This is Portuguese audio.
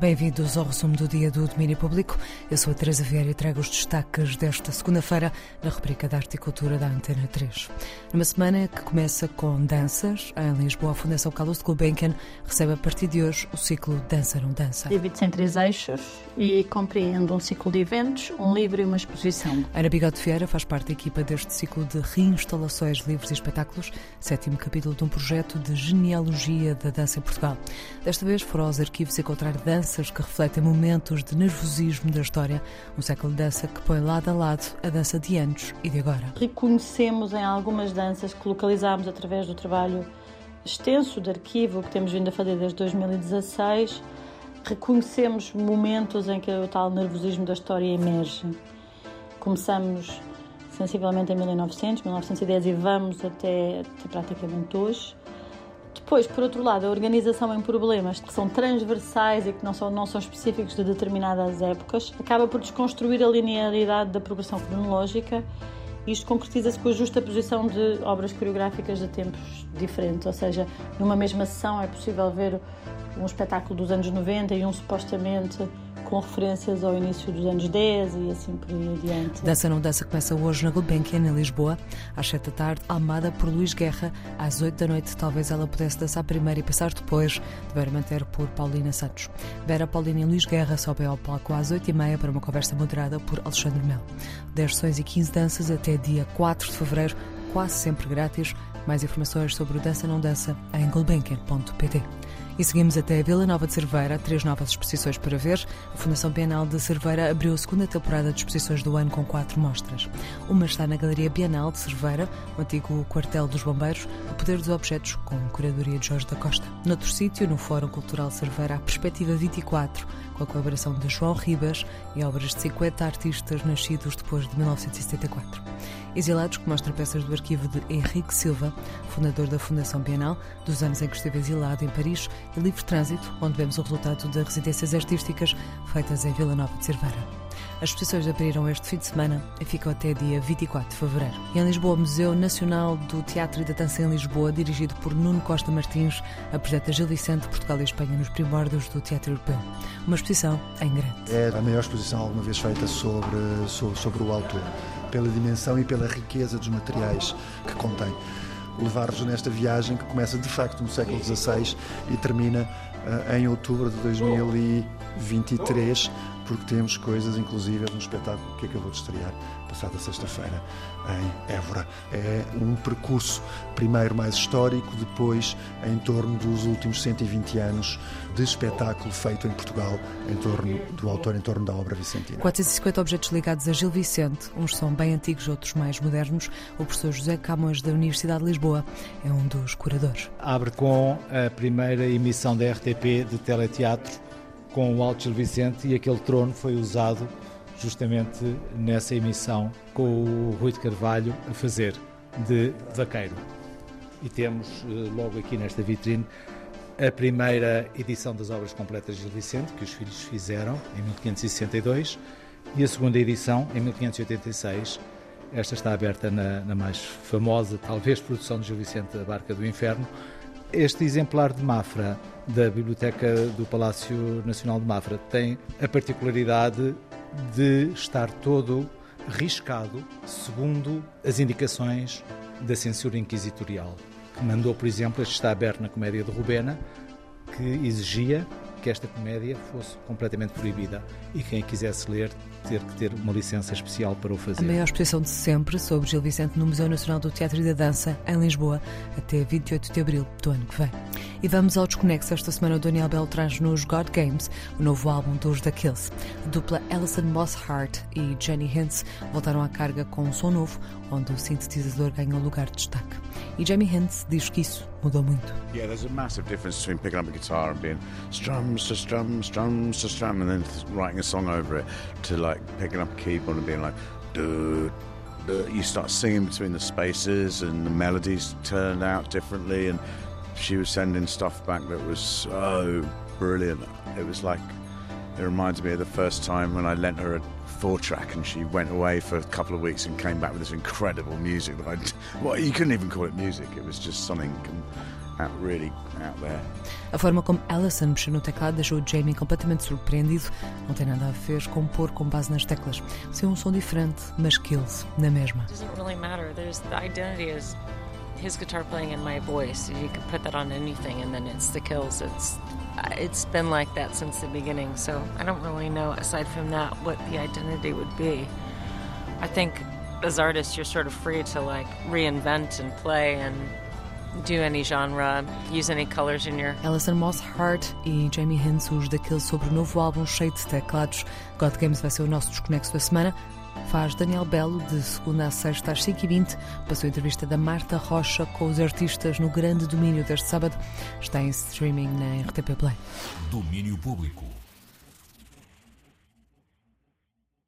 Bem-vindos ao resumo do dia do Domínio Público. Eu sou a Teresa Vieira e trago os destaques desta segunda-feira na rubrica da Horticultura da Antena 3. Numa semana que começa com danças, em Lisboa, a Fundação Carlos Gulbenkian recebe a partir de hoje o ciclo Dança Não Dança. Divide-se em três eixos e compreende um ciclo de eventos, um livro e uma exposição. Ana Bigode Vieira faz parte da equipa deste ciclo de reinstalações, livros e espetáculos, sétimo capítulo de um projeto de genealogia da dança em Portugal. Desta vez foram aos arquivos encontrar dança danças que refletem momentos de nervosismo da história, um século de dança que põe lado a lado a dança de antes e de agora. Reconhecemos em algumas danças que localizámos através do trabalho extenso de arquivo que temos vindo a fazer desde 2016, reconhecemos momentos em que o tal nervosismo da história emerge. Começamos sensivelmente em 1900, 1910 e vamos até, até praticamente hoje. Depois, por outro lado, a organização em problemas que são transversais e que não são, não são específicos de determinadas épocas acaba por desconstruir a linearidade da progressão cronológica. Isto concretiza-se com a justa posição de obras coreográficas de tempos diferentes, ou seja, numa mesma sessão é possível ver um espetáculo dos anos 90 e um supostamente com referências ao início dos anos 10 e assim por aí adiante. Dança Não Dança começa hoje na Gulbenkian, em Lisboa, às 7 da tarde, amada por Luís Guerra, às 8 da noite. Talvez ela pudesse dançar primeiro e passar depois, dever manter por Paulina Santos. Vera Paulina e Luís Guerra sobem ao palco às 8 e meia para uma conversa moderada por Alexandre Mel. 10 sessões e 15 danças até dia 4 de fevereiro, quase sempre grátis. Mais informações sobre o Dança Não Dança em gulbenkian.pt. E seguimos até a Vila Nova de Cerveira, três novas exposições para ver. A Fundação Bienal de Cerveira abriu a segunda temporada de exposições do ano com quatro mostras. Uma está na Galeria Bienal de Cerveira, o antigo quartel dos bombeiros, o poder dos objetos, com curadoria de Jorge da Costa. Noutro sítio, no Fórum Cultural Cerveira, a Perspectiva 24, com a colaboração de João Ribas e obras de 50 artistas nascidos depois de 1974. Exilados, que mostra peças do arquivo de Henrique Silva, fundador da Fundação Bienal, dos anos em que esteve exilado em Paris, e Livre Trânsito, onde vemos o resultado de residências artísticas feitas em Vila Nova de Cerveira. As exposições abriram este fim de semana e ficam até dia 24 de fevereiro. E em Lisboa, o Museu Nacional do Teatro e da Dança em Lisboa, dirigido por Nuno Costa Martins, apresenta Gil Vicente, Portugal e Espanha nos primórdios do teatro europeu. Uma exposição em grande. É a maior exposição alguma vez feita sobre, sobre, sobre o autor, pela dimensão e pela riqueza dos materiais que contém. Levar-vos nesta viagem que começa de facto no século XVI e termina uh, em outubro de 2023 porque temos coisas, inclusive, no espetáculo que acabou de estrear, passada sexta-feira, em Évora. É um percurso, primeiro mais histórico, depois em torno dos últimos 120 anos de espetáculo feito em Portugal, em torno do autor, em torno da obra Vicentina. 450 objetos ligados a Gil Vicente, uns são bem antigos, outros mais modernos. O professor José Camões, da Universidade de Lisboa, é um dos curadores. Abre com a primeira emissão da RTP de teleteatro com o Alto Gil Vicente e aquele trono foi usado justamente nessa emissão com o Rui de Carvalho a fazer de vaqueiro. E temos eh, logo aqui nesta vitrine a primeira edição das obras completas de Gil Vicente, que os filhos fizeram em 1562, e a segunda edição em 1586. Esta está aberta na, na mais famosa, talvez, produção de Gil Vicente, A Barca do Inferno, este exemplar de Mafra da Biblioteca do Palácio Nacional de Mafra tem a particularidade de estar todo riscado segundo as indicações da censura inquisitorial, que mandou, por exemplo, este está aberto na Comédia de Rubena, que exigia que esta comédia fosse completamente proibida e quem a quisesse ler ter que ter uma licença especial para o fazer. A maior exposição de sempre sobre Gil Vicente no Museu Nacional do Teatro e da Dança em Lisboa até 28 de abril do ano que vem. E vamos ao desconexo. Esta semana o Daniel Bell traz nos God Games o novo álbum dos The Kills. A dupla Alison Mosshart e Jenny Hintz voltaram à carga com um som novo, onde o sintetizador ganha um lugar de destaque. E Jamie Hintz diz que isso mudou muito. Yeah, there's a massive difference between picking up a guitar and being strums to strums, strums to strum, and then writing a song over it to like picking up a keyboard and being like, duh. you start singing between the spaces and the melodies turn out differently. And she was sending stuff back that was so brilliant. It was like, it reminds me of the first time when I lent her a four track and she went away for a couple of weeks and came back with this incredible music that I well you couldn't even call it music it was just something out, really out there. A forma como Alison mexeu no teclado deixou Jamie completamente surpreendido. Não tem nada a ver com pôr com base nas teclas. Ser um som diferente, mas kills na mesma. doesn't really matter. There's the identity is his guitar playing and my voice. You can put that on anything, and then it's the kills. It's uh, it's been like that since the beginning. So I don't really know, aside from that, what the identity would be. I think as artists, you're sort of free to like reinvent and play and do any genre, use any colors in your Alison Moss Hart e Jamie Hintz, os daquele sobre o novo álbum cheio de teclados. God Games vai ser o nosso desconexo da semana. Faz Daniel Belo de segunda a sexta às 5h20. Passou a entrevista da Marta Rocha com os artistas no grande domínio deste sábado. Está em streaming na RTP Play. Domínio Público.